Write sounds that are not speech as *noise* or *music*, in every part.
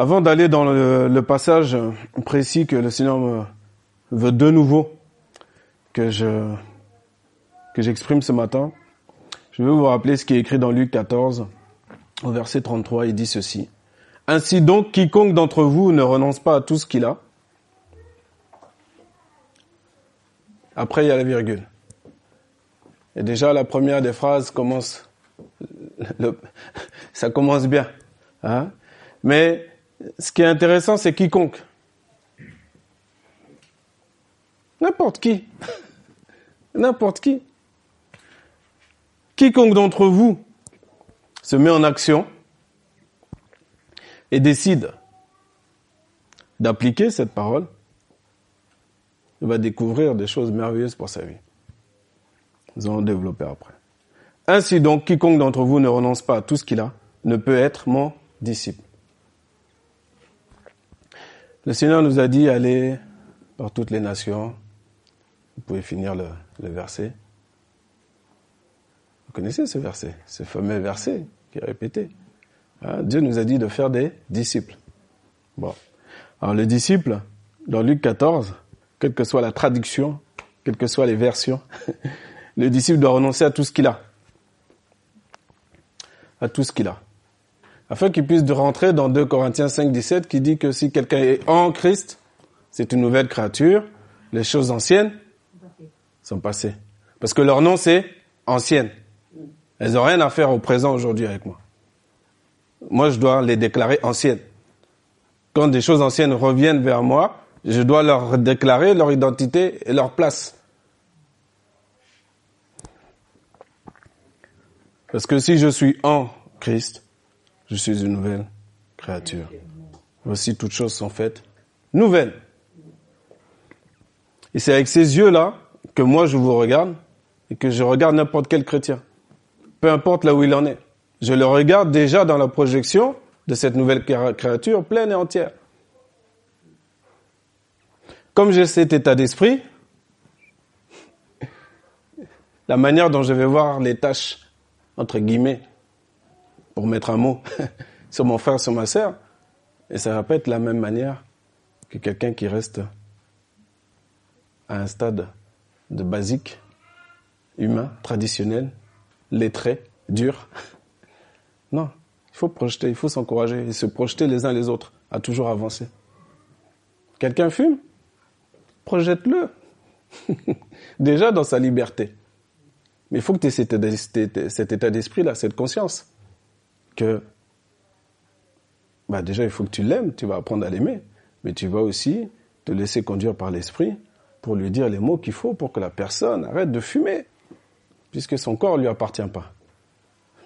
Avant d'aller dans le, passage précis que le Seigneur veut de nouveau que je que j'exprime ce matin, je vais vous rappeler ce qui est écrit dans Luc 14 au verset 33, il dit ceci. Ainsi donc, quiconque d'entre vous ne renonce pas à tout ce qu'il a. Après, il y a la virgule. Et déjà, la première des phrases commence, ça commence bien. Hein Mais ce qui est intéressant, c'est quiconque. N'importe qui. *laughs* N'importe qui. Quiconque d'entre vous se met en action et décide d'appliquer cette parole, il va découvrir des choses merveilleuses pour sa vie. Nous allons développer après. Ainsi donc, quiconque d'entre vous ne renonce pas à tout ce qu'il a, ne peut être mon disciple. Le Seigneur nous a dit, allez par toutes les nations. Vous pouvez finir le, verset. Vous connaissez ce verset, ce fameux verset qui est répété. Hein, Dieu nous a dit de faire des disciples. Bon. Alors le disciple, dans Luc 14, quelle que soit la traduction, quelles que soient les versions, *laughs* le disciple doit renoncer à tout ce qu'il a. À tout ce qu'il a. Afin qu'il puisse rentrer dans 2 Corinthiens 5, 17 qui dit que si quelqu'un est en Christ, c'est une nouvelle créature, les choses anciennes sont passées. Parce que leur nom c'est ancienne. Elles n'ont rien à faire au présent aujourd'hui avec moi. Moi, je dois les déclarer anciennes. Quand des choses anciennes reviennent vers moi, je dois leur déclarer leur identité et leur place. Parce que si je suis en Christ, je suis une nouvelle créature. Voici toutes choses sont faites nouvelles. Et c'est avec ces yeux-là que moi je vous regarde et que je regarde n'importe quel chrétien. Peu importe là où il en est. Je le regarde déjà dans la projection de cette nouvelle créature pleine et entière. Comme j'ai cet état d'esprit, la manière dont je vais voir les tâches, entre guillemets, pour mettre un mot *laughs* sur mon frère, sur ma sœur, et ça va pas être la même manière que quelqu'un qui reste à un stade de basique, humain, traditionnel, lettré, dur. *laughs* Non, il faut projeter, il faut s'encourager et se projeter les uns les autres à toujours avancer. Quelqu'un fume Projette-le. *laughs* Déjà dans sa liberté. Mais il faut que tu aies cet état d'esprit-là, cette conscience. Bah déjà, il faut que tu l'aimes, tu vas apprendre à l'aimer. Mais tu vas aussi te laisser conduire par l'esprit pour lui dire les mots qu'il faut pour que la personne arrête de fumer. Puisque son corps ne lui appartient pas.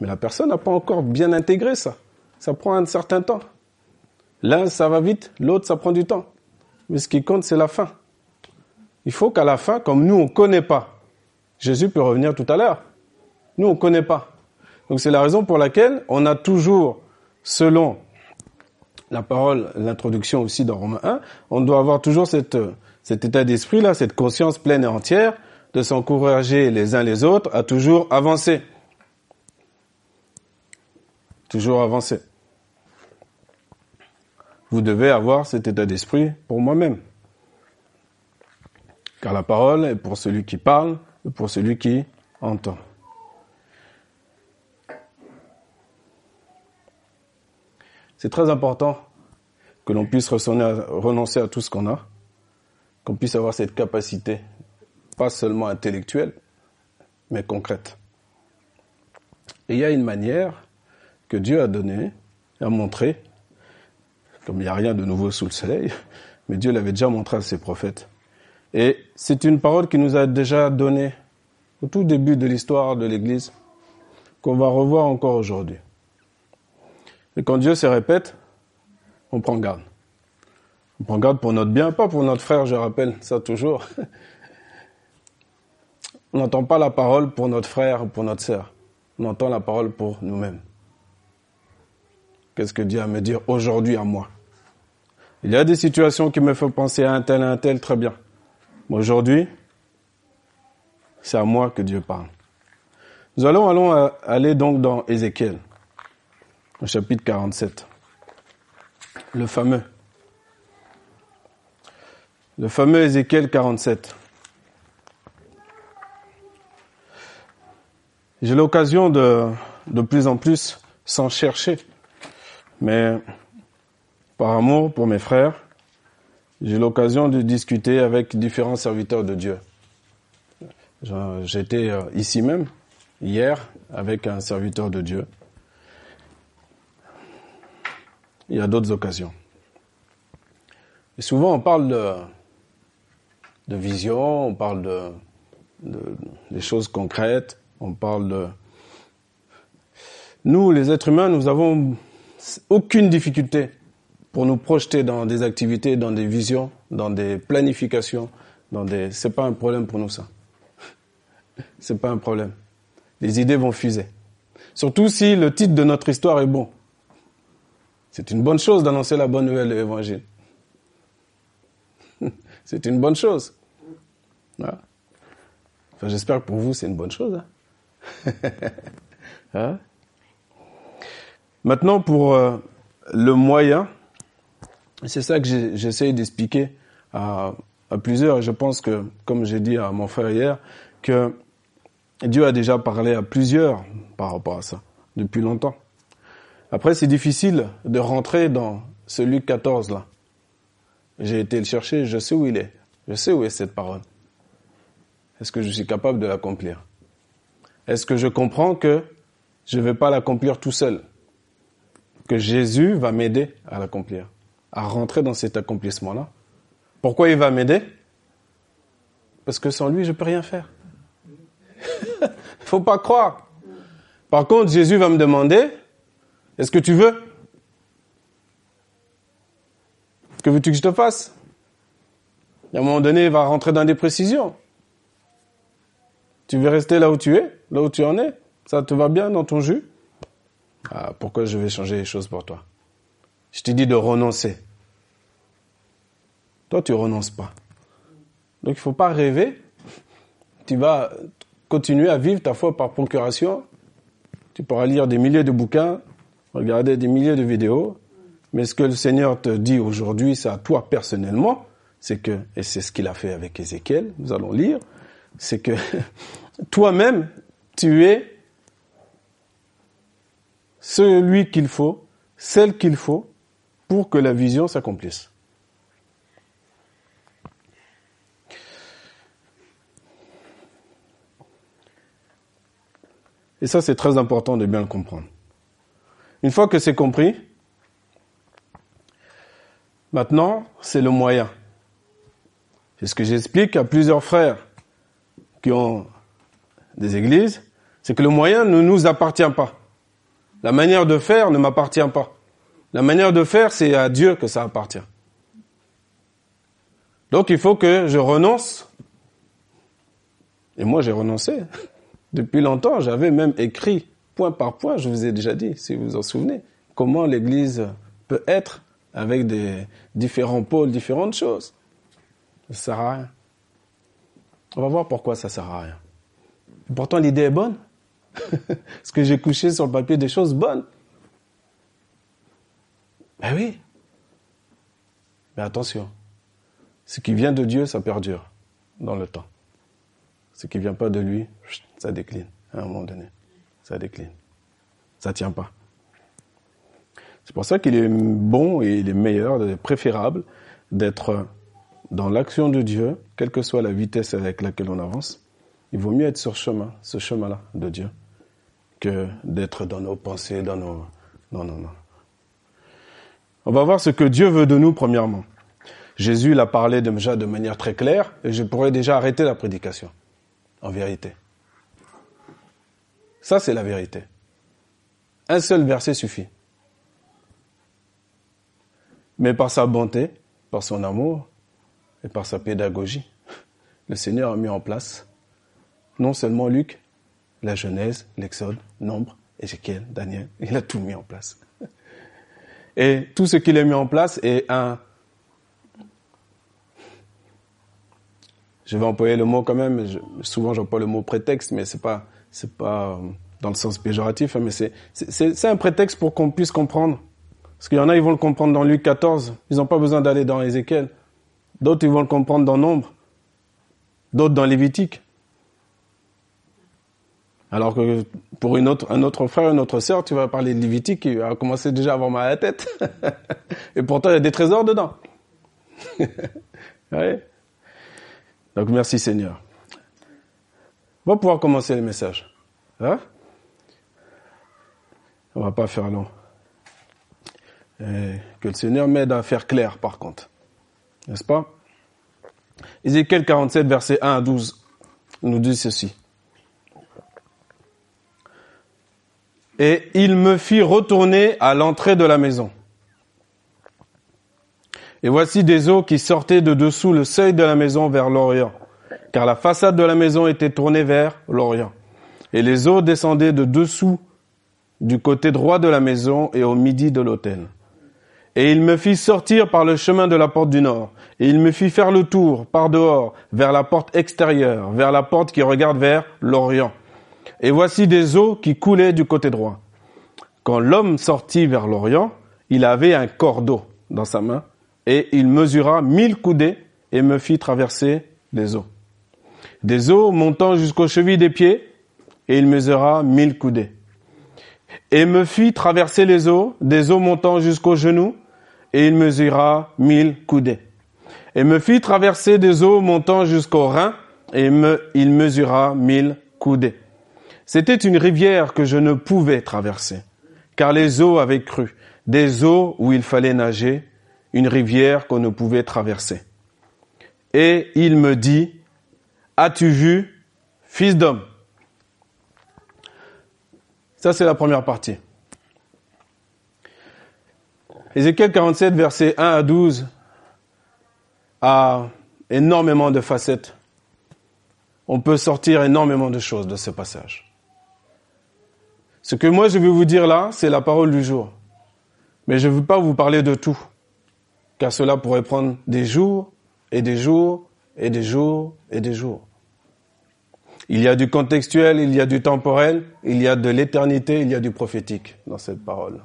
Mais la personne n'a pas encore bien intégré ça. Ça prend un certain temps. L'un, ça va vite, l'autre, ça prend du temps. Mais ce qui compte, c'est la fin. Il faut qu'à la fin, comme nous, on ne connaît pas, Jésus peut revenir tout à l'heure. Nous, on ne connaît pas. Donc c'est la raison pour laquelle on a toujours, selon la parole, l'introduction aussi dans Romains 1, on doit avoir toujours cet état d'esprit-là, cette conscience pleine et entière de s'encourager les uns les autres à toujours avancer toujours avancer. Vous devez avoir cet état d'esprit pour moi-même. Car la parole est pour celui qui parle et pour celui qui entend. C'est très important que l'on puisse renoncer à tout ce qu'on a, qu'on puisse avoir cette capacité, pas seulement intellectuelle, mais concrète. Et il y a une manière que Dieu a donné, a montré, comme il n'y a rien de nouveau sous le soleil, *laughs* mais Dieu l'avait déjà montré à ses prophètes. Et c'est une parole qui nous a déjà donnée au tout début de l'histoire de l'Église, qu'on va revoir encore aujourd'hui. Et quand Dieu se répète, on prend garde. On prend garde pour notre bien, pas pour notre frère, je rappelle ça toujours. On n'entend pas la parole pour notre frère ou pour notre sœur. On entend la parole pour nous-mêmes. Qu'est-ce que Dieu a à me dire aujourd'hui à moi? Il y a des situations qui me font penser à un tel, à un tel, très bien. Mais aujourd'hui, c'est à moi que Dieu parle. Nous allons, allons euh, aller donc dans Ézéchiel, au chapitre 47. Le fameux. Le fameux Ézéchiel 47. J'ai l'occasion de, de plus en plus s'en chercher. Mais par amour pour mes frères, j'ai l'occasion de discuter avec différents serviteurs de Dieu. J'étais euh, ici même, hier, avec un serviteur de Dieu. Il y a d'autres occasions. Et souvent, on parle de, de vision, on parle de, choses concrètes, on parle de... Nous, les êtres humains, nous avons aucune difficulté pour nous projeter dans des activités, dans des visions, dans des planifications, dans des... C'est pas un problème pour nous, ça. C'est pas un problème. Les idées vont fuser. Surtout si le titre de notre histoire est bon. C'est une bonne chose d'annoncer la bonne nouvelle de l'évangile. *laughs* c'est une bonne chose. Enfin, j'espère que pour vous, c'est une bonne chose. Hein. *laughs* hein? Maintenant, pour euh, le moyen, c'est ça que j'essaie d'expliquer à, à, plusieurs. Je pense que, comme j'ai dit à mon frère hier, que Dieu a déjà parlé à plusieurs par rapport à ça, depuis longtemps. Après, c'est difficile de rentrer dans ce Luc 14 là. J'ai été le chercher, je sais où il est. Je sais où est cette parole. Est-ce que je suis capable de l'accomplir? Est-ce que je comprends que je ne vais pas l'accomplir tout seul? Que Jésus va m'aider à l'accomplir, à rentrer dans cet accomplissement-là? Pourquoi il va m'aider? Parce que sans lui, je peux rien faire. *laughs* Faut pas croire. Par contre, Jésus va me demander, est-ce que tu veux? Que veux-tu que je te fasse? À un moment donné, il va rentrer dans des précisions. Tu veux rester là où tu es, là où tu en es? Ça te va bien dans ton jus? Ah, Pourquoi je vais changer les choses pour toi? Je t'ai dit de renoncer. Toi, tu renonces pas. Donc, il faut pas rêver. Tu vas continuer à vivre ta foi par procuration. Tu pourras lire des milliers de bouquins, regarder des milliers de vidéos. Mais ce que le Seigneur te dit aujourd'hui, c'est à toi personnellement. C'est que, et c'est ce qu'il a fait avec Ézéchiel, nous allons lire, c'est que *laughs* toi-même, tu es celui qu'il faut, celle qu'il faut pour que la vision s'accomplisse. Et ça, c'est très important de bien le comprendre. Une fois que c'est compris, maintenant, c'est le moyen. C'est ce que j'explique à plusieurs frères qui ont des églises, c'est que le moyen ne nous appartient pas. La manière de faire ne m'appartient pas. La manière de faire, c'est à Dieu que ça appartient. Donc il faut que je renonce. Et moi j'ai renoncé. *laughs* Depuis longtemps, j'avais même écrit point par point, je vous ai déjà dit, si vous vous en souvenez, comment l'Église peut être avec des différents pôles, différentes choses. Ça sert à rien. On va voir pourquoi ça sert à rien. Pourtant, l'idée est bonne. *laughs* Parce que j'ai couché sur le papier des choses bonnes. Ben oui. Mais attention. Ce qui vient de Dieu, ça perdure dans le temps. Ce qui vient pas de lui, ça décline à un moment donné. Ça décline. Ça tient pas. C'est pour ça qu'il est bon et il est meilleur, il est préférable d'être dans l'action de Dieu, quelle que soit la vitesse avec laquelle on avance, il vaut mieux être sur chemin, ce chemin-là de Dieu, que d'être dans nos pensées, dans nos... Non, non, non. On va voir ce que Dieu veut de nous, premièrement. Jésus l'a parlé déjà de manière très claire, et je pourrais déjà arrêter la prédication, en vérité. Ça, c'est la vérité. Un seul verset suffit. Mais par sa bonté, par son amour, et par sa pédagogie, le Seigneur a mis en place non seulement Luc, la Genèse, l'Exode, Nombre, Ézéchiel, Daniel, *laughs* il a tout mis en place. Et tout ce qu'il a mis en place est un... Je vais employer le mot quand même, souvent j'emploie le mot prétexte, mais c'est pas, c'est pas euh, dans le sens péjoratif, hein, mais c'est, un prétexte pour qu'on puisse comprendre Parce qu'il y en a, ils vont le comprendre dans Luc 14. Ils n'ont pas besoin d'aller dans Ézéchiel. D'autres, ils vont le comprendre dans Nombre. D'autres dans Lévitique. Alors que pour une autre, un autre frère, une autre sœur, tu vas parler de Lévitique, qui va commencer déjà à avoir mal à la tête. *laughs* Et pourtant, il y a des trésors dedans. *laughs* Donc merci Seigneur. On va pouvoir commencer le message. Hein? On va pas faire long. que le Seigneur m'aide à faire clair par contre. N'est-ce pas Ézéchiel 47, verset 1 à 12 nous dit ceci. Et il me fit retourner à l'entrée de la maison. Et voici des eaux qui sortaient de dessous le seuil de la maison vers l'Orient, car la façade de la maison était tournée vers l'Orient. Et les eaux descendaient de dessous du côté droit de la maison et au midi de l'autel. Et il me fit sortir par le chemin de la porte du nord, et il me fit faire le tour par dehors, vers la porte extérieure, vers la porte qui regarde vers l'Orient. Et voici des eaux qui coulaient du côté droit. Quand l'homme sortit vers l'Orient, il avait un cordeau dans sa main, et il mesura mille coudées et me fit traverser les eaux. Des eaux montant jusqu'aux chevilles des pieds, et il mesura mille coudées. Et me fit traverser les eaux, des eaux montant jusqu'aux genoux, et il mesura mille coudées. Et me fit traverser des eaux montant jusqu'aux reins, et me, il mesura mille coudées. C'était une rivière que je ne pouvais traverser, car les eaux avaient cru, des eaux où il fallait nager, une rivière qu'on ne pouvait traverser. Et il me dit, as-tu vu, fils d'homme? Ça, c'est la première partie. Ézéchiel 47, versets 1 à 12, a énormément de facettes. On peut sortir énormément de choses de ce passage. Ce que moi je vais vous dire là, c'est la parole du jour. Mais je ne veux pas vous parler de tout, car cela pourrait prendre des jours et des jours et des jours et des jours. Il y a du contextuel, il y a du temporel, il y a de l'éternité, il y a du prophétique dans cette parole.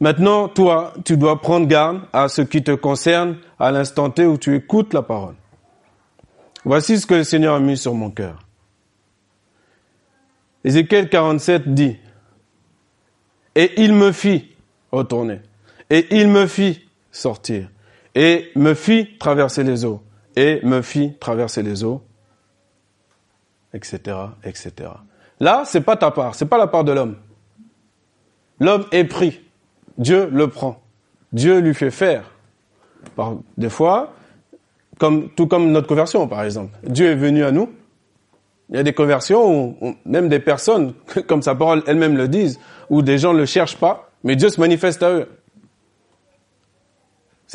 Maintenant, toi, tu dois prendre garde à ce qui te concerne à l'instant T où tu écoutes la parole. Voici ce que le Seigneur a mis sur mon cœur. Ézéchiel 47 dit, et il me fit retourner, et il me fit sortir, et me fit traverser les eaux, et me fit traverser les eaux, etc., etc. Là, c'est pas ta part, c'est pas la part de l'homme. L'homme est pris, Dieu le prend, Dieu lui fait faire. Par, des fois, comme, tout comme notre conversion, par exemple. Dieu est venu à nous, il y a des conversions où, même des personnes, *laughs* comme sa parole elle-même le disent, où des gens ne le cherchent pas, mais Dieu se manifeste à eux.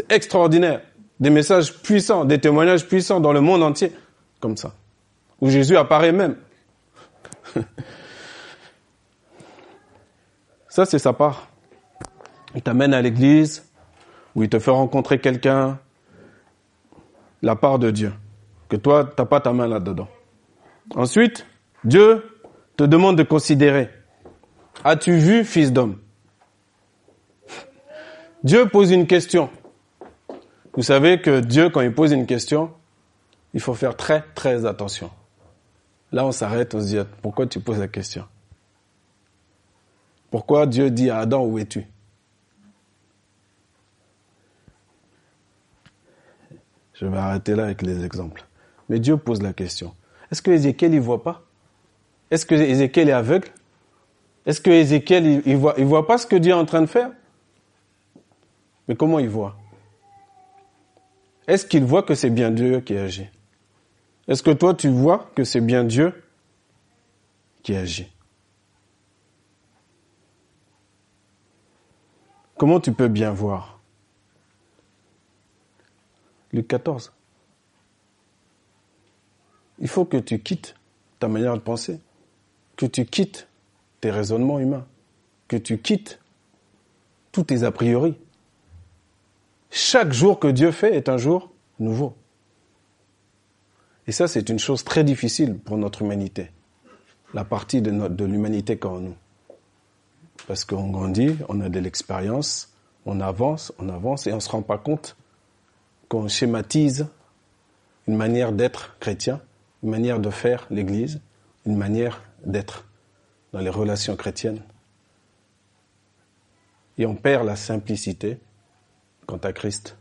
Extraordinaire. Des messages puissants, des témoignages puissants dans le monde entier, comme ça. Où Jésus apparaît même. *laughs* ça, c'est sa part. Il t'amène à l'église, où il te fait rencontrer quelqu'un, la part de Dieu. Que toi, t'as pas ta main là-dedans. Ensuite, Dieu te demande de considérer. As-tu vu, fils d'homme? *laughs* Dieu pose une question. Vous savez que Dieu, quand il pose une question, il faut faire très, très attention. Là, on s'arrête, on se dit, pourquoi tu poses la question? Pourquoi Dieu dit à Adam, où es-tu? Je vais arrêter là avec les exemples. Mais Dieu pose la question. Est-ce que Ézéchiel ne voit pas? Est-ce que Ézéchiel est aveugle? Est-ce que Ézéchiel il, voit il voit pas ce que Dieu est en train de faire? Mais comment il voit? Est-ce qu'il voit que c'est bien Dieu qui agit? Est-ce que toi tu vois que c'est bien Dieu qui agit? Comment tu peux bien voir? Luc 14 il faut que tu quittes ta manière de penser, que tu quittes tes raisonnements humains, que tu quittes tous tes a priori. Chaque jour que Dieu fait est un jour nouveau. Et ça, c'est une chose très difficile pour notre humanité, la partie de, de l'humanité qu'en nous. parce qu'on grandit, on a de l'expérience, on avance, on avance et on se rend pas compte qu'on schématise une manière d'être chrétien, une manière de faire l'Église, une manière d'être dans les relations chrétiennes. Et on perd la simplicité quant à Christ.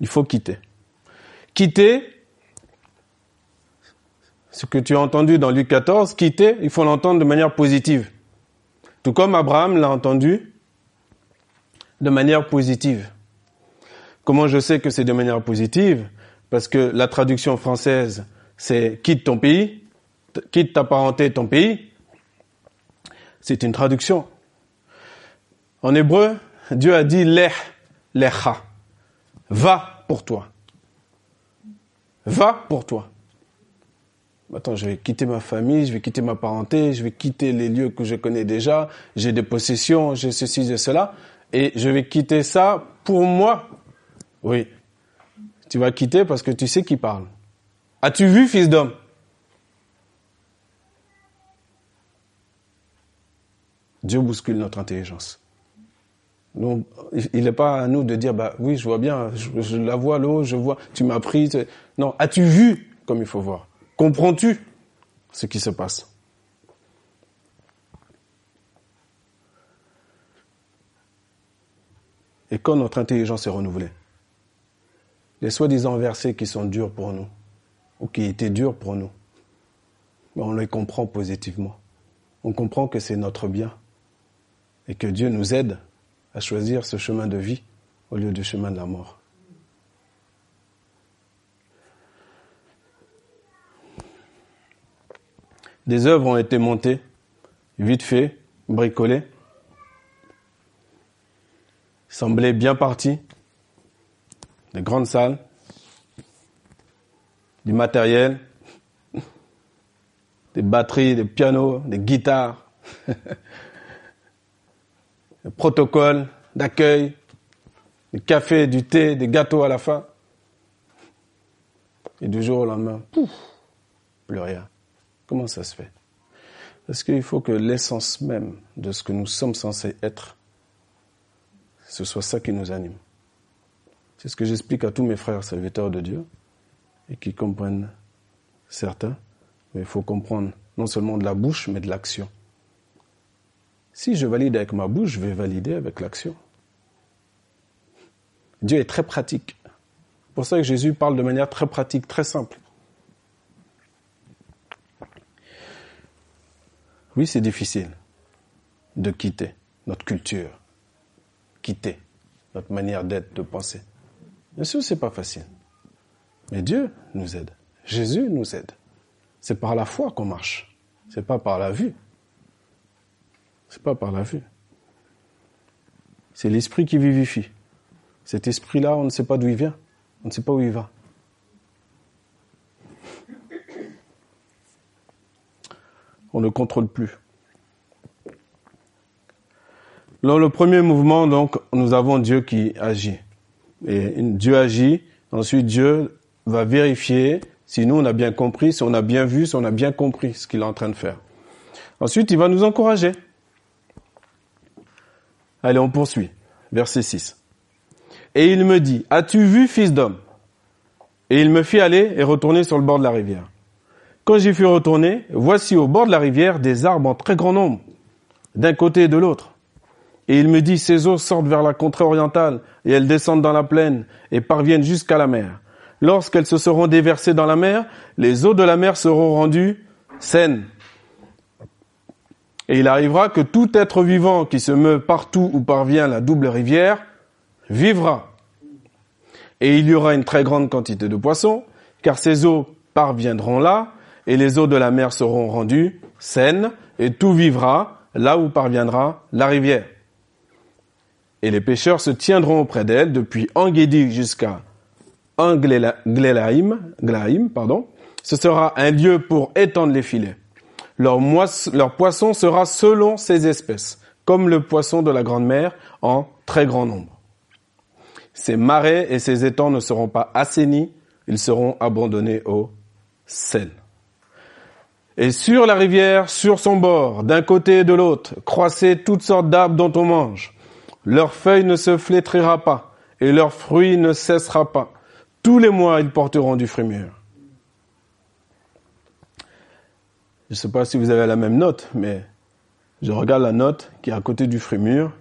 Il faut quitter. Quitter, ce que tu as entendu dans Luc 14, quitter, il faut l'entendre de manière positive. Tout comme Abraham l'a entendu de manière positive. Comment je sais que c'est de manière positive? Parce que la traduction française, c'est quitte ton pays, quitte ta parenté, ton pays. C'est une traduction. En hébreu, Dieu a dit leh, lecha. Va pour toi. Va pour toi. Attends, je vais quitter ma famille, je vais quitter ma parenté, je vais quitter les lieux que je connais déjà, j'ai des possessions, j'ai ceci, j'ai cela, et je vais quitter ça pour moi. Oui. Tu vas quitter parce que tu sais qui parle. As-tu vu, fils d'homme? Dieu bouscule notre intelligence. Donc, il n'est pas à nous de dire, bah oui, je vois bien, je, la vois l'eau, je vois, tu m'as pris. Non, as-tu vu comme il faut voir? Comprends-tu ce qui se passe? Et quand notre intelligence est renouvelée, les soi-disant versets qui sont durs pour nous, ou qui étaient durs pour nous, ben, on les comprend positivement. On comprend que c'est notre bien et que Dieu nous aide à choisir ce chemin de vie au lieu du chemin de la mort. Des œuvres ont été montées, vite fait, bricolées, semblaient bien parties, des grandes salles, du matériel, des batteries, des pianos, des guitares, *laughs* des protocoles d'accueil, du café, du thé, des gâteaux à la fin. Et du jour au lendemain, pouf, plus rien. Comment ça se fait? Parce qu'il faut que l'essence même de ce que nous sommes censés être, ce soit ça qui nous anime. C'est ce que j'explique à tous mes frères serviteurs de Dieu et qui comprennent certains, mais il faut comprendre non seulement de la bouche, mais de l'action. Si je valide avec ma bouche, je vais valider avec l'action. Dieu est très pratique. C'est pour ça que Jésus parle de manière très pratique, très simple. Oui, c'est difficile de quitter notre culture, quitter notre manière d'être, de penser. Bien sûr, c'est pas facile. Mais Dieu nous aide. Jésus nous aide. C'est par la foi qu'on marche. C'est pas par la vue. C'est pas par la vue. C'est l'esprit qui vivifie. Cet esprit-là, on ne sait pas d'où il vient. On ne sait pas où il va. On ne contrôle plus. Dans le premier mouvement, donc, nous avons Dieu qui agit. Et Dieu agit. Ensuite, Dieu va vérifier si nous, on a bien compris, si on a bien vu, si on a bien compris ce qu'il est en train de faire. Ensuite, il va nous encourager. Allez, on poursuit. Verset 6. Et il me dit, as-tu vu, fils d'homme? Et il me fit aller et retourner sur le bord de la rivière. Quand j'y fus retourné, voici au bord de la rivière des arbres en très grand nombre, d'un côté et de l'autre. Et il me dit, ces eaux sortent vers la contrée orientale, et elles descendent dans la plaine, et parviennent jusqu'à la mer. Lorsqu'elles se seront déversées dans la mer, les eaux de la mer seront rendues saines. Et il arrivera que tout être vivant qui se meut partout où parvient la double rivière vivra. Et il y aura une très grande quantité de poissons, car ces eaux parviendront là, et les eaux de la mer seront rendues saines, et tout vivra là où parviendra la rivière et les pêcheurs se tiendront auprès d'elle depuis Engedi jusqu'à Anglélaïm, pardon. Ce sera un lieu pour étendre les filets. Leur, poisson sera selon ses espèces, comme le poisson de la grande mer en très grand nombre. Ces marais et ces étangs ne seront pas assainis, ils seront abandonnés au sel. Et sur la rivière, sur son bord, d'un côté et de l'autre, croissaient toutes sortes d'arbres dont on mange. Leur feuille ne se flétrira pas, et leur fruit ne cessera pas. Tous les mois, ils porteront du fruit. Je ne sais pas si vous avez la même note, mais je regarde la note qui est à côté du fruit mûr.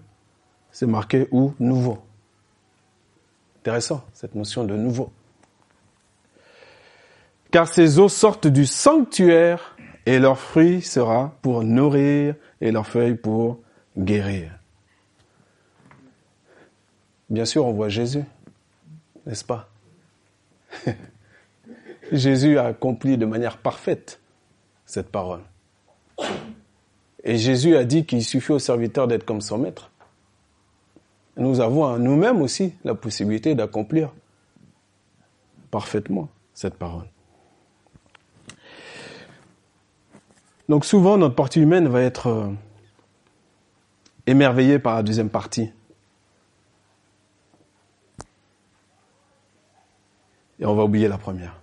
C'est marqué où Nouveau. Intéressant, cette notion de nouveau. Car ces eaux sortent du sanctuaire et leur fruit sera pour nourrir et leur feuille pour guérir. Bien sûr, on voit Jésus, n'est-ce pas? *laughs* Jésus a accompli de manière parfaite cette parole. Et Jésus a dit qu'il suffit au serviteur d'être comme son maître. Nous avons à nous-mêmes aussi la possibilité d'accomplir parfaitement cette parole. Donc souvent, notre partie humaine va être euh, émerveillée par la deuxième partie. Et on va oublier la première.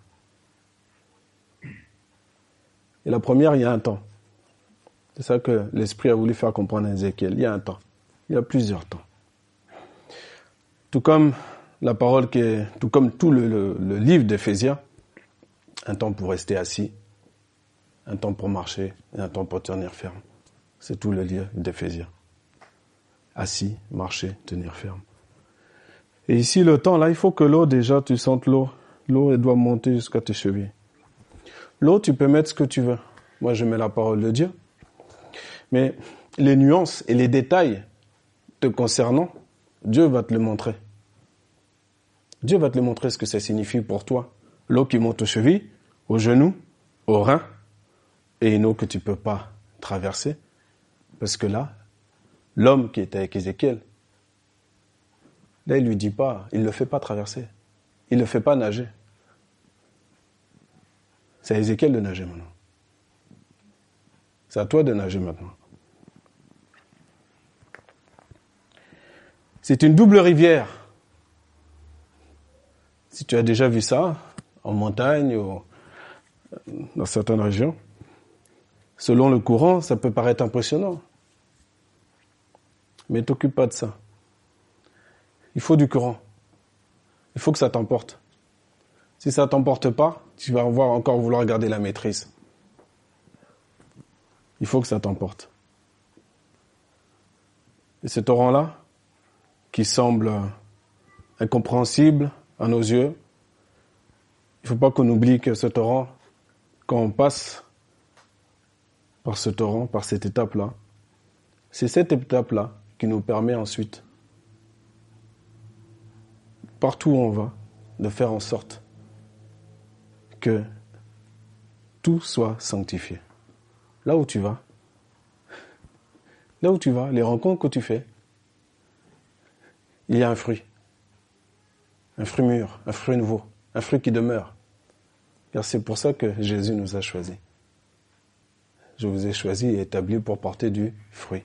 Et la première, il y a un temps. C'est ça que l'Esprit a voulu faire comprendre à Ézéchiel. Il y a un temps. Il y a plusieurs temps. Tout comme la parole qui est, tout comme tout le, livre d'Éphésiens, un temps pour rester assis, un temps pour marcher et un temps pour tenir ferme. C'est tout le livre d'Éphésiens. Assis, marcher, tenir ferme. Et ici, le temps, là, il faut que l'eau, déjà, tu sentes l'eau. L'eau, elle doit monter jusqu'à tes chevilles. L'eau, tu peux mettre ce que tu veux. Moi, je mets la parole de Dieu. Mais les nuances et les détails te concernant, Dieu va te le montrer. Dieu va te le montrer ce que ça signifie pour toi. L'eau qui monte aux chevilles, aux genoux, aux reins, et une eau que tu peux pas traverser. Parce que là, l'homme qui était avec Ézéchiel, là, il lui dit pas, il le fait pas traverser. Il le fait pas nager. C'est à Ézéchiel de nager maintenant. C'est à toi de nager maintenant. C'est une double rivière. Si tu as déjà vu ça, en montagne ou dans certaines régions, Selon le courant, ça peut paraître impressionnant. Mais t'occupe pas de ça. Il faut du courant. Il faut que ça t'emporte. Si ça t'emporte pas, tu vas encore vouloir garder la maîtrise. Il faut que ça t'emporte. Et ce torrent-là, qui semble incompréhensible à nos yeux, il ne faut pas qu'on oublie que ce torrent, quand on passe par ce torrent, par cette étape-là. C'est cette étape-là qui nous permet ensuite, partout où on va, de faire en sorte que tout soit sanctifié. Là où tu vas, là où tu vas, les rencontres que tu fais, il y a un fruit. Un fruit mûr, un fruit nouveau, un fruit qui demeure. Car c'est pour ça que Jésus nous a choisis je vous ai choisi et établi pour porter du fruit.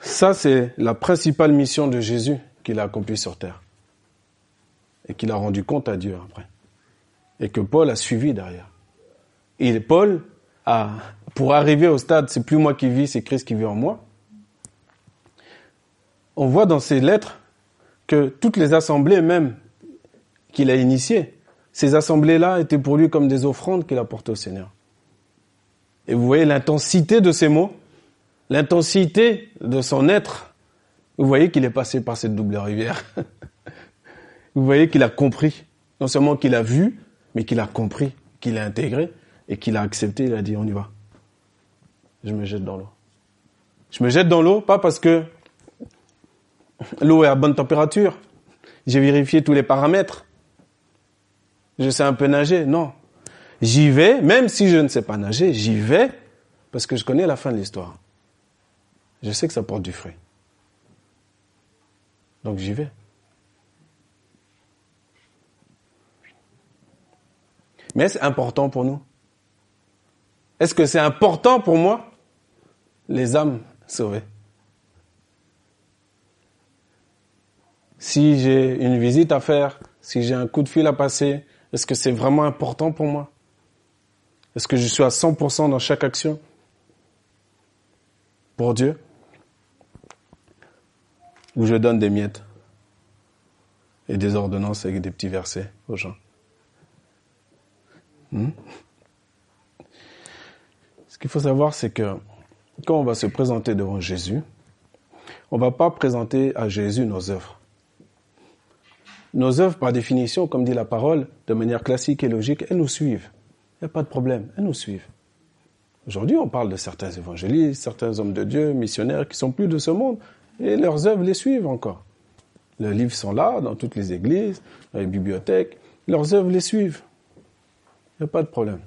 Ça, c'est la principale mission de Jésus qu'il a accomplie sur terre. Et qu'il a rendu compte à Dieu après. Et que Paul a suivi derrière. Et Paul a, pour arriver au stade, c'est plus moi qui vis, c'est Christ qui vit en moi. On voit dans ses lettres que toutes les assemblées même qu'il a initiées, ces assemblées-là étaient pour lui comme des offrandes qu'il apportait au Seigneur. Et vous voyez l'intensité de ces mots, l'intensité de son être. Vous voyez qu'il est passé par cette double rivière. *laughs* vous voyez qu'il a compris. Non seulement qu'il a vu, mais qu'il a compris, qu'il a intégré et qu'il a accepté. Il a dit, on y va. Je me jette dans l'eau. Je me jette dans l'eau, pas parce que l'eau est à bonne température. J'ai vérifié tous les paramètres je sais un peu nager. Non. J'y vais, même si je ne sais pas nager, j'y vais parce que je connais la fin de l'histoire. Je sais que ça porte du fruit. Donc j'y vais. Mais c'est important pour nous? Est-ce que c'est important pour moi? Les âmes sauvées. Si j'ai une visite à faire, si j'ai un coup de fil à passer, Est-ce que c'est vraiment important pour moi? Est-ce que je suis à 100% dans chaque action? Pour Dieu? Ou je donne des miettes et des ordonnances avec des petits versets aux gens? Hmm? Ce qu'il faut savoir, c'est que quand on va se présenter devant Jésus, on ne va pas présenter à Jésus nos œuvres. Nos œuvres, par définition, comme dit la parole, de manière classique et logique, elles nous suivent. Il n'y a pas de problème, elles nous suivent. Aujourd'hui, on parle de certains évangélistes, certains hommes de Dieu, missionnaires qui sont plus de ce monde, et leurs œuvres les suivent encore. Leurs livres sont là, dans toutes les églises, dans les bibliothèques, leurs œuvres les suivent. Pas de problème.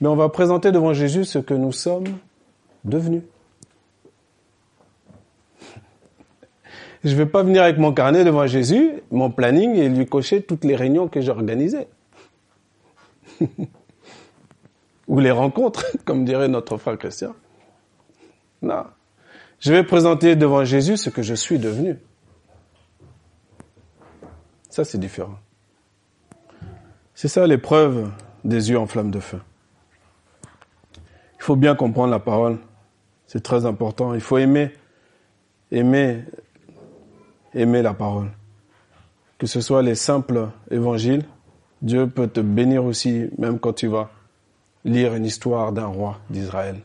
Mais on va présenter devant Jésus ce que nous sommes devenus. Je ne vais pas venir avec mon carnet devant Jésus, mon planning, et lui cocher toutes les réunions que j'ai organisées. *laughs* Ou les rencontres, *laughs* comme dirait notre frère Christian. Non. Je vais présenter devant Jésus ce que je suis devenu. Ça, c'est différent. C'est ça l'épreuve des yeux en flamme de feu. Il faut bien comprendre la parole. C'est très important. Il faut aimer, aimer aimer la parole. Que ce soit les simples évangiles, Dieu peut te bénir aussi, même quand tu vas lire une histoire d'un roi d'Israël.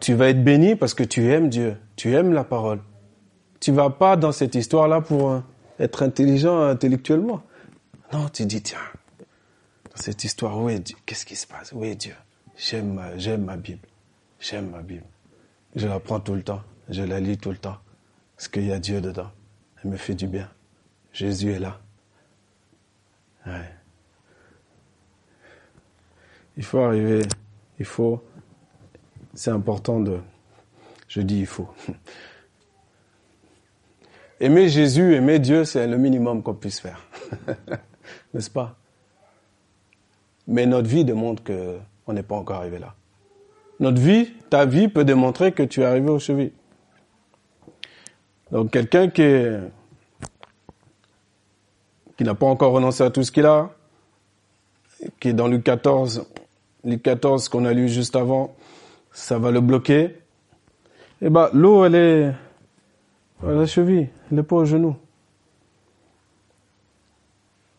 Tu vas être béni parce que tu aimes Dieu, tu aimes la parole. Tu vas pas dans cette histoire-là pour être intelligent intellectuellement. Non, tu dis, tiens, cette histoire, où est Dieu Qu'est-ce qui se passe? Où est Dieu J'aime j'aime ma Bible. J'aime ma Bible. Je la prends tout le temps. Je la lis tout le temps. Parce qu'il y a Dieu dedans. Elle me fait du bien. Jésus est là. Il faut arriver, il faut, c'est important de, je dis il faut. *laughs* Aimer Jésus, aimer Dieu, c'est le minimum qu'on puisse faire. *laughs* N'est-ce pas? Mais notre vie démontre que on n'est pas encore arrivé là. Notre vie, ta vie peut démontrer que tu es arrivé au chevilles. Donc quelqu'un qui qui n'a pas encore renoncé à tout ce qu'il a, qui est dans Luc 14, Luc 14 qu'on a lu juste avant, ça va le bloquer. Eh ben, l'eau, elle est à la cheville, elle n'est pas au genou.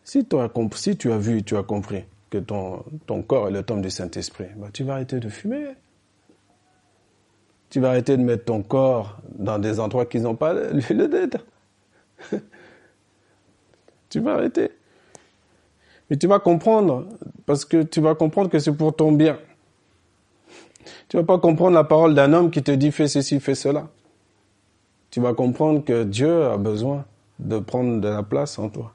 Si, si tu as vu, tu as compris que ton, ton corps est le temple du Saint-Esprit, ben, tu vas arrêter de fumer. Tu vas arrêter de mettre ton corps dans des endroits qui n'ont pas l'huile d'être. *laughs* tu vas arrêter. Mais tu vas comprendre, parce que tu vas comprendre que c'est pour ton bien. Tu vas pas comprendre la parole d'un homme qui te dit fais ceci, fais cela. Tu vas comprendre que Dieu a besoin de prendre de la place en toi.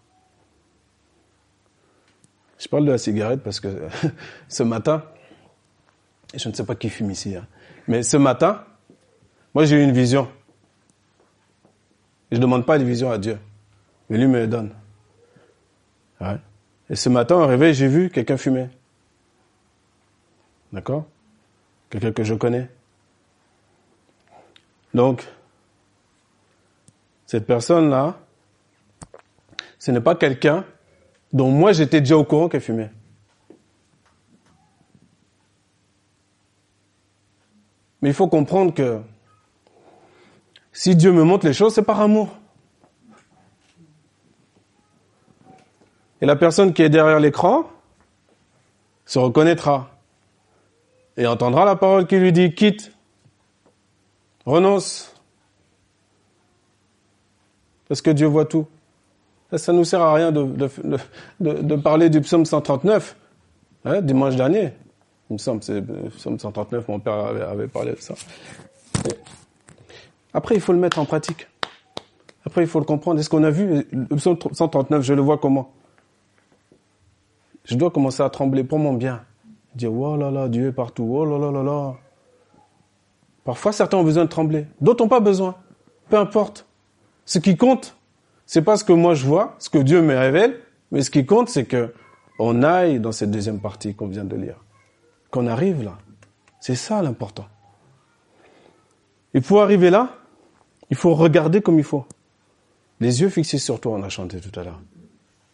Je parle de la cigarette parce que *laughs* ce matin, je ne sais pas qui fume ici, hein, mais ce matin, moi j'ai eu une vision. Je ne demande pas une vision à Dieu, mais lui me le donne. Et ce matin, au réveil, j'ai vu quelqu'un fumer. D'accord? Quelqu'un que je connais. Donc, cette personne-là, ce n'est pas quelqu'un dont moi j'étais déjà au courant qu'elle fumait. Mais il faut comprendre que si Dieu me montre les choses, c'est par amour. Et la personne qui est derrière l'écran se reconnaîtra et entendra la parole qui lui dit quitte, renonce. Parce que Dieu voit tout. Ça nous sert à rien de, de, parler du psaume 139, hein, dimanche dernier. Il me semble, c'est le psaume 139, mon père avait, parlé de ça. après, il faut le mettre en pratique. Après, il faut le comprendre. Est-ce qu'on a vu le psaume 139, je le vois comment? Je dois commencer à trembler pour mon bien. Dire, oh là là, Dieu est partout. Oh là là là là. Parfois, certains ont besoin de trembler. D'autres n'ont pas besoin. Peu importe. Ce qui compte, c'est pas ce que moi je vois, ce que Dieu me révèle, mais ce qui compte, c'est que on aille dans cette deuxième partie qu'on vient de lire qu'on arrive là. C'est ça l'important. Et pour arriver là, il faut regarder comme il faut. Les yeux fixés sur toi, on a chanté tout à l'heure.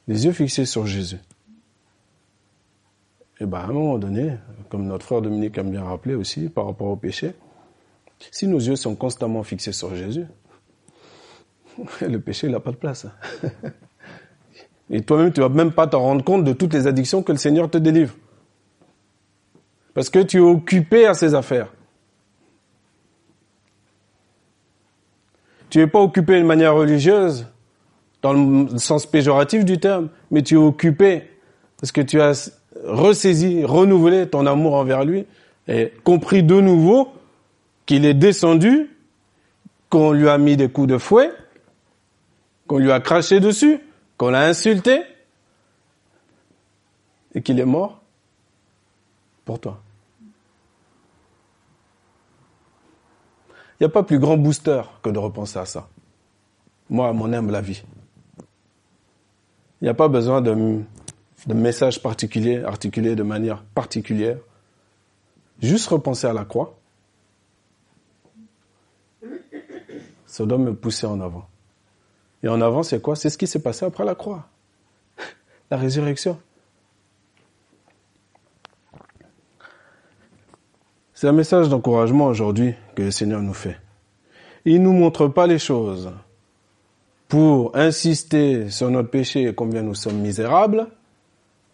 les yeux fixés sur Jésus. Et bien, à un moment donné, comme notre frère Dominique aime bien rappeler aussi par rapport au péché, si nos yeux sont constamment fixés sur Jésus, *laughs* le péché, il n'a pas de place. *laughs* Et toi-même, tu vas même pas te rendre compte de toutes les addictions que le Seigneur te délivre. Parce que tu es occupé à ses affaires. Tu n'es pas occupé de manière religieuse, dans le sens péjoratif du terme, mais tu es occupé parce que tu as ressaisi, renouvelé ton amour envers lui et compris de nouveau qu'il est descendu, qu'on lui a mis des coups de fouet, qu'on lui a craché dessus, qu'on l'a insulté et qu'il est mort pour toi. Il n'y a pas plus grand booster que de repenser à ça. Moi, mon humble avis. Il n'y a pas besoin de, de messages particuliers, articulés de manière particulière. Juste repenser à la croix. Ça doit me pousser en avant. Et en avant, c'est quoi? C'est ce qui s'est passé après la croix. La résurrection. C'est un message d'encouragement aujourd'hui que le Seigneur nous fait. Il nous montre pas les choses pour insister sur notre péché et combien nous sommes misérables,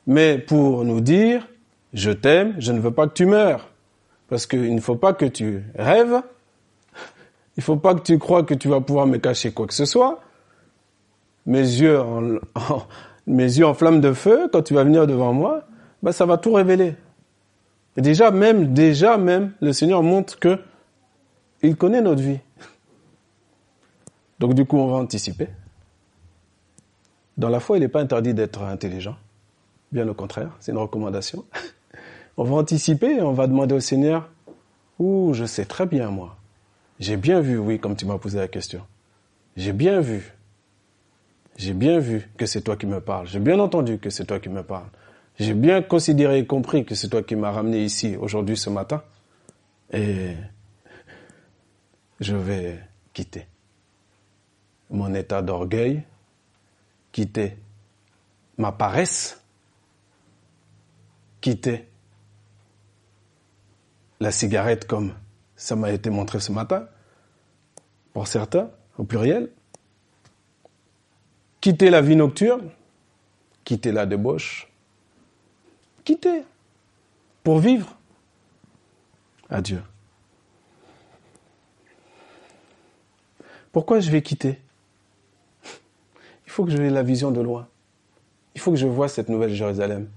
mais pour nous dire, je t'aime, je ne veux pas que tu meurs. Parce qu'il ne faut pas que tu rêves, il ne faut pas que tu crois que tu vas pouvoir me cacher quoi que ce soit, mes yeux en, mes yeux en flamme de feu, quand tu vas venir devant moi, ben ça va tout révéler. Et déjà même, déjà même, le Seigneur montre que il connaît notre vie. Donc du coup, on va anticiper. Dans la foi, il n'est pas interdit d'être intelligent. Bien au contraire, c'est une recommandation. *laughs* On va anticiper et on va demander au Seigneur, ouh, je sais très bien moi. J'ai bien vu, oui, comme tu m'as posé la question. J'ai bien vu j'ai bien vu que c'est toi qui me parles. J'ai bien entendu que c'est toi qui me parles. J'ai bien considéré et compris que c'est toi qui m'as ramené ici aujourd'hui ce matin. Et je vais quitter mon état d'orgueil, quitter ma paresse, quitter la cigarette comme ça m'a été montré ce matin, pour certains, au pluriel, Quitter la vie nocturne, quitter la débauche, quitter pour vivre. Adieu. Pourquoi je vais quitter? Il faut que je la vision de loin. Il faut que je vois cette nouvelle Jérusalem.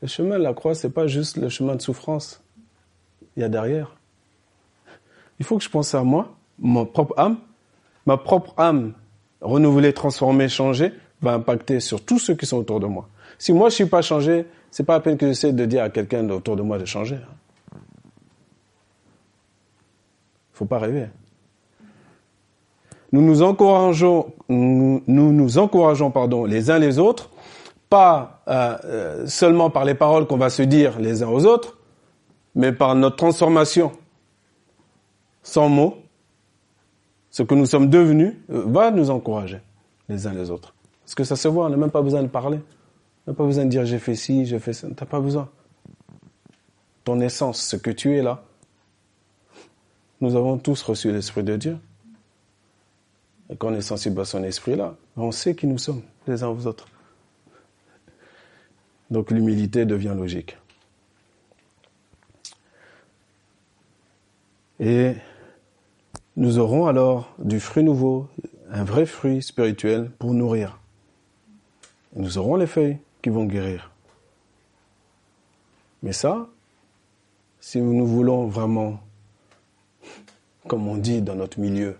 Le chemin de la croix, c'est pas juste le chemin de souffrance. Il y a derrière. Il faut que je pense à moi, ma propre âme. Ma propre âme renouveler, transformer, changer, va impacter sur tous ceux qui sont autour de moi. Si moi je suis pas changé, c'est pas la peine que j'essaie de dire à quelqu'un autour de moi de changer. Faut pas rêver. Nous nous encourageons, nous nous, encourageons pardon, les uns les autres, pas euh, euh, seulement par les paroles qu'on va se dire les uns aux autres, mais par notre transformation sans mots, ce que nous sommes devenus euh, va nous encourager les uns les autres. Parce que ça se voit, on n'a même pas besoin de parler. On n'a pas besoin de dire j'ai fait ci, j'ai fait ça. T'as pas besoin. Ton essence, ce que tu es là. Nous avons tous reçu l'Esprit de Dieu. Et quand on est sensible à son esprit là, on sait qui nous sommes, les uns aux autres. Donc l'humilité devient logique. Et nous aurons alors du fruit nouveau, un vrai fruit spirituel pour nourrir. nous aurons les feuilles qui vont guérir. Mais ça, si nous voulons vraiment, comme on dit dans notre milieu,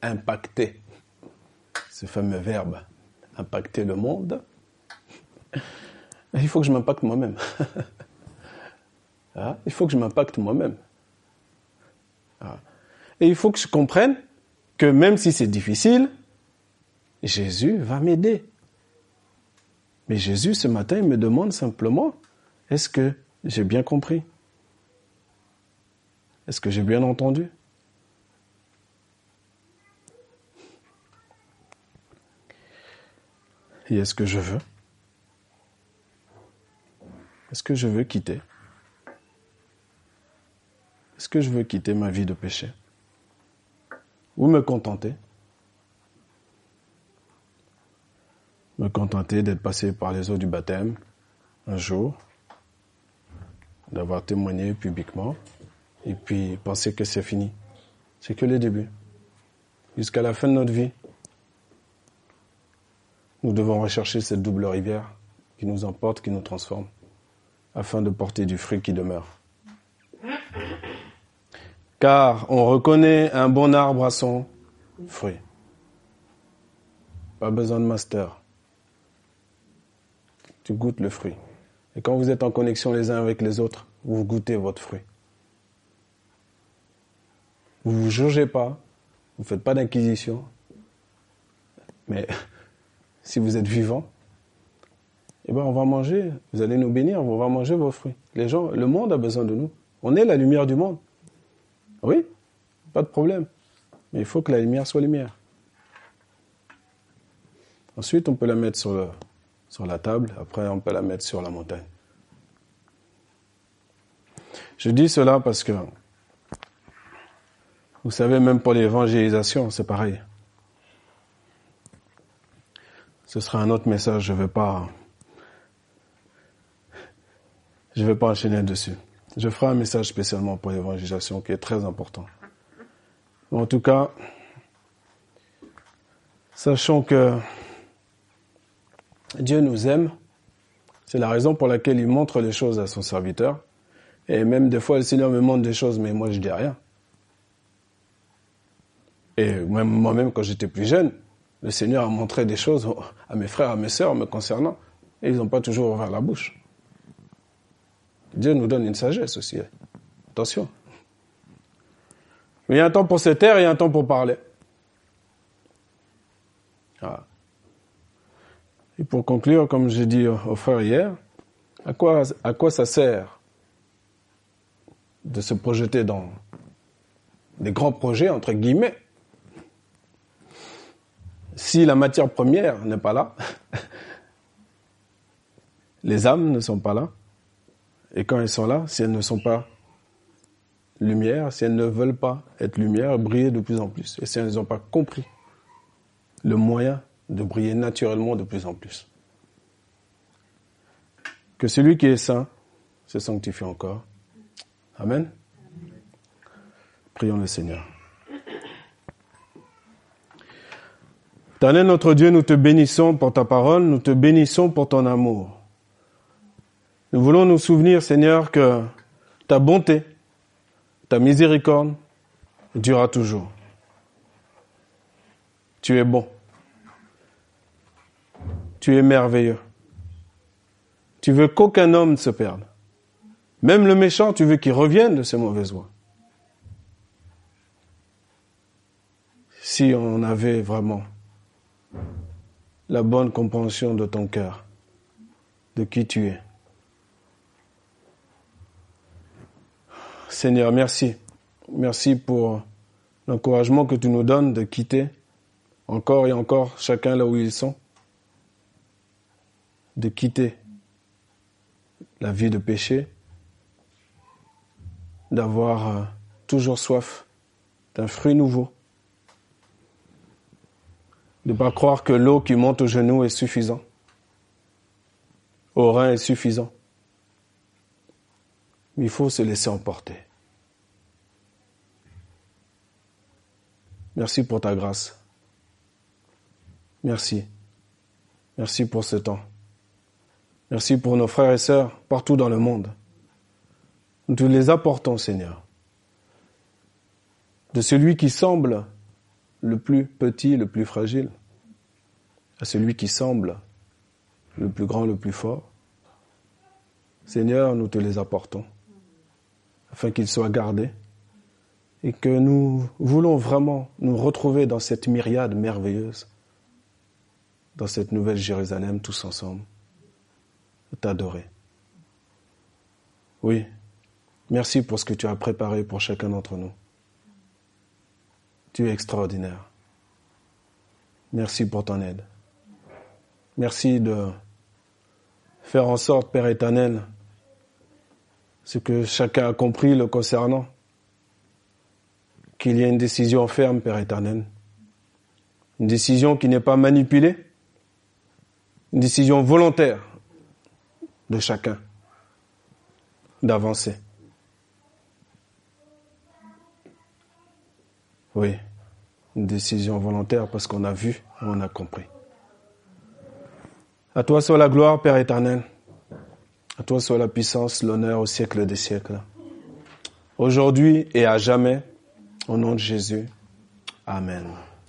impacter, ce fameux verbe, impacter le monde, il faut que je m'impacte moi-même. *laughs* Ah, il faut que je m'impacte moi-même. Et il faut que je comprenne que même si c'est difficile, Jésus va m'aider. Mais Jésus, ce matin, il me demande simplement, est-ce que j'ai bien compris? Est-ce que j'ai bien entendu? Et est-ce que je veux? Est-ce que je veux quitter? Est-ce que je veux quitter ma vie de péché? Ou me contenter Me contenter d'être passé par les eaux du baptême un jour, d'avoir témoigné publiquement, et puis penser que c'est fini. C'est que le début. Jusqu'à la fin de notre vie, nous devons rechercher cette double rivière qui nous emporte, qui nous transforme, afin de porter du fruit qui demeure. Car on reconnaît un bon arbre à son fruit. Pas besoin de master. Tu goûtes le fruit. Et quand vous êtes en connexion les uns avec les autres, vous goûtez votre fruit. Vous ne vous jugez pas, vous ne faites pas d'inquisition. Mais *laughs* si vous êtes vivant, eh ben on va manger, vous allez nous bénir, on va manger vos fruits. Les gens, le monde a besoin de nous. On est la lumière du monde. Oui, pas de problème. Mais il faut que la lumière soit lumière. Ensuite, on peut la mettre sur la table, après on peut la mettre sur la montagne. Je dis cela parce que, vous savez, même pour l'évangélisation, c'est pareil. Ce sera un autre message, je ne vais pas, je vais pas enchaîner dessus. Je ferai un message spécialement pour l'évangélisation qui est très important. En tout cas, sachant que Dieu nous aime. C'est la raison pour laquelle il montre les choses à son serviteur. Et même des fois, le Seigneur me montre des choses, mais moi, je dis rien. Et même moi-même, quand j'étais plus jeune, le Seigneur a montré des choses à mes frères, à mes sœurs me concernant. Et ils n'ont pas toujours ouvert la bouche. Dieu nous donne une sagesse aussi. Attention. Mais il y a un temps pour se taire et il y a un temps pour parler. Ah. Et pour conclure, comme j'ai dit au frère hier, à quoi, à quoi ça sert de se projeter dans des grands projets, entre guillemets, si la matière première n'est pas là, *laughs* les âmes ne sont pas là, et quand elles sont là, si elles ne sont pas lumière, si elles ne veulent pas être lumière, briller de plus en plus, et si elles n'ont pas compris le moyen de briller naturellement de plus en plus. Que celui qui est saint se sanctifie encore. Amen. Prions le Seigneur. Éternel notre Dieu, nous te bénissons pour ta parole, nous te bénissons pour ton amour. Nous voulons nous souvenir, Seigneur, que ta bonté, ta miséricorde durera toujours. Tu es bon. Tu es merveilleux. Tu veux qu'aucun homme se perde. Même le méchant, tu veux qu'il revienne de ses mauvaises voies. Si on avait vraiment la bonne compréhension de ton cœur, de qui tu es. Seigneur, merci. Merci pour l'encouragement que tu nous donnes de quitter encore et encore chacun là où ils sont de quitter la vie de péché, d'avoir euh, toujours soif d'un fruit nouveau, de ne pas croire que l'eau qui monte aux genoux est suffisant, au rein est suffisant. Il faut se laisser emporter. Merci pour ta grâce. Merci. Merci pour ce temps. Merci pour nos frères et sœurs partout dans le monde. Nous te les apportons, Seigneur. De celui qui semble le plus petit, le plus fragile, à celui qui semble le plus grand, le plus fort. Seigneur, nous te les apportons, afin qu'ils soient gardés et que nous voulons vraiment nous retrouver dans cette myriade merveilleuse, dans cette nouvelle Jérusalem tous ensemble t'adorer. Oui, merci pour ce que tu as préparé pour chacun d'entre nous. Tu es extraordinaire. Merci pour ton aide. Merci de faire en sorte, Père éternel, ce que chacun a compris le concernant, qu'il y a une décision ferme, Père éternel, une décision qui n'est pas manipulée, une décision volontaire de chacun d'avancer. Oui, une décision volontaire parce qu'on a vu on a compris. À toi soit la gloire, Père éternel. À toi soit la puissance, l'honneur au siècle des siècles. Aujourd'hui et à jamais, au nom de Jésus. Amen.